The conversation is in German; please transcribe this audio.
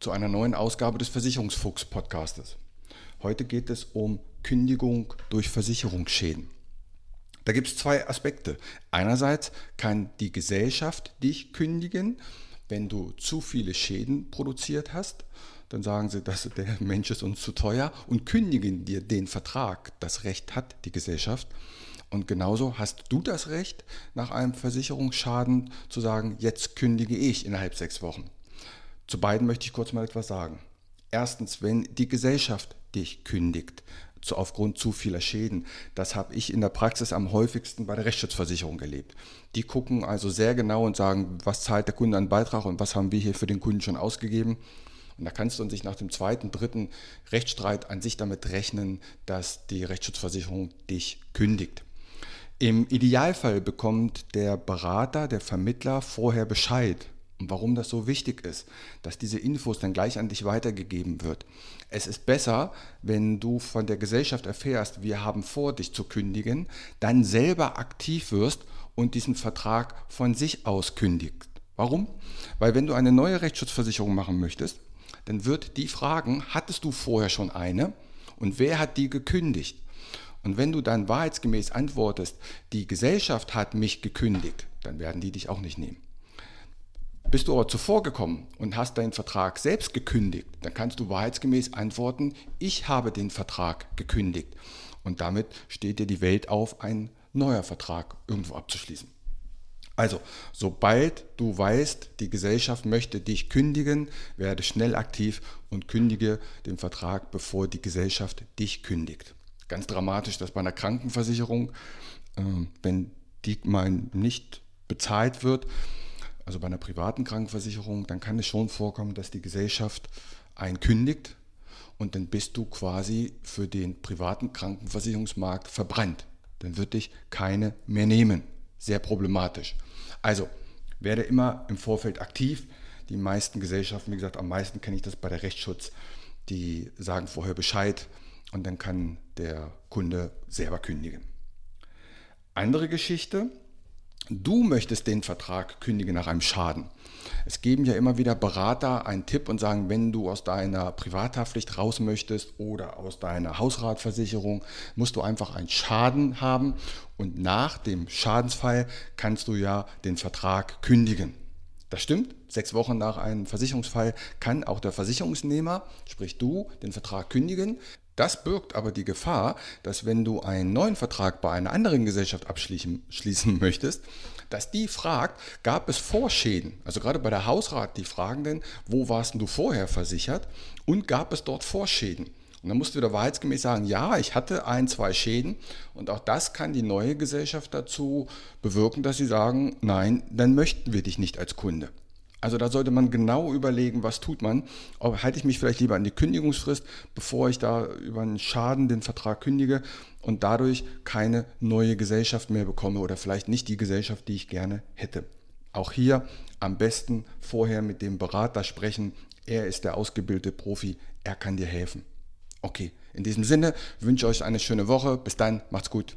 zu einer neuen Ausgabe des Versicherungsfuchs-Podcastes. Heute geht es um Kündigung durch Versicherungsschäden. Da gibt es zwei Aspekte. Einerseits kann die Gesellschaft dich kündigen, wenn du zu viele Schäden produziert hast. Dann sagen sie, dass der Mensch ist uns zu teuer und kündigen dir den Vertrag. Das Recht hat die Gesellschaft. Und genauso hast du das Recht, nach einem Versicherungsschaden zu sagen, jetzt kündige ich innerhalb sechs Wochen. Zu beiden möchte ich kurz mal etwas sagen. Erstens, wenn die Gesellschaft dich kündigt, zu, aufgrund zu vieler Schäden. Das habe ich in der Praxis am häufigsten bei der Rechtsschutzversicherung erlebt. Die gucken also sehr genau und sagen, was zahlt der Kunde an Beitrag und was haben wir hier für den Kunden schon ausgegeben. Und da kannst du sich nach dem zweiten, dritten Rechtsstreit an sich damit rechnen, dass die Rechtsschutzversicherung dich kündigt. Im Idealfall bekommt der Berater, der Vermittler vorher Bescheid, und warum das so wichtig ist, dass diese Infos dann gleich an dich weitergegeben wird. Es ist besser, wenn du von der Gesellschaft erfährst, wir haben vor, dich zu kündigen, dann selber aktiv wirst und diesen Vertrag von sich aus kündigst. Warum? Weil wenn du eine neue Rechtsschutzversicherung machen möchtest, dann wird die fragen, hattest du vorher schon eine und wer hat die gekündigt? Und wenn du dann wahrheitsgemäß antwortest, die Gesellschaft hat mich gekündigt, dann werden die dich auch nicht nehmen. Bist du aber zuvor gekommen und hast deinen Vertrag selbst gekündigt, dann kannst du wahrheitsgemäß antworten, ich habe den Vertrag gekündigt. Und damit steht dir die Welt auf, ein neuer Vertrag irgendwo abzuschließen. Also, sobald du weißt, die Gesellschaft möchte dich kündigen, werde schnell aktiv und kündige den Vertrag, bevor die Gesellschaft dich kündigt. Ganz dramatisch, dass bei einer Krankenversicherung, äh, wenn die mal nicht bezahlt wird, also bei einer privaten Krankenversicherung, dann kann es schon vorkommen, dass die Gesellschaft einen kündigt und dann bist du quasi für den privaten Krankenversicherungsmarkt verbrannt. Dann wird dich keine mehr nehmen. Sehr problematisch. Also werde immer im Vorfeld aktiv. Die meisten Gesellschaften, wie gesagt, am meisten kenne ich das bei der Rechtsschutz, die sagen vorher Bescheid und dann kann der Kunde selber kündigen. Andere Geschichte, Du möchtest den Vertrag kündigen nach einem Schaden. Es geben ja immer wieder Berater einen Tipp und sagen, wenn du aus deiner Privathaftpflicht raus möchtest oder aus deiner Hausratversicherung, musst du einfach einen Schaden haben und nach dem Schadensfall kannst du ja den Vertrag kündigen. Das stimmt. Sechs Wochen nach einem Versicherungsfall kann auch der Versicherungsnehmer, sprich du, den Vertrag kündigen. Das birgt aber die Gefahr, dass wenn du einen neuen Vertrag bei einer anderen Gesellschaft abschließen möchtest, dass die fragt, gab es Vorschäden? Also gerade bei der Hausrat, die fragen denn, wo warst du vorher versichert und gab es dort Vorschäden? Und dann musst du wieder wahrheitsgemäß sagen, ja, ich hatte ein, zwei Schäden und auch das kann die neue Gesellschaft dazu bewirken, dass sie sagen, nein, dann möchten wir dich nicht als Kunde. Also da sollte man genau überlegen, was tut man. Ob, halte ich mich vielleicht lieber an die Kündigungsfrist, bevor ich da über einen Schaden den Vertrag kündige und dadurch keine neue Gesellschaft mehr bekomme oder vielleicht nicht die Gesellschaft, die ich gerne hätte. Auch hier am besten vorher mit dem Berater sprechen. Er ist der ausgebildete Profi, er kann dir helfen. Okay, in diesem Sinne wünsche ich euch eine schöne Woche. Bis dann, macht's gut.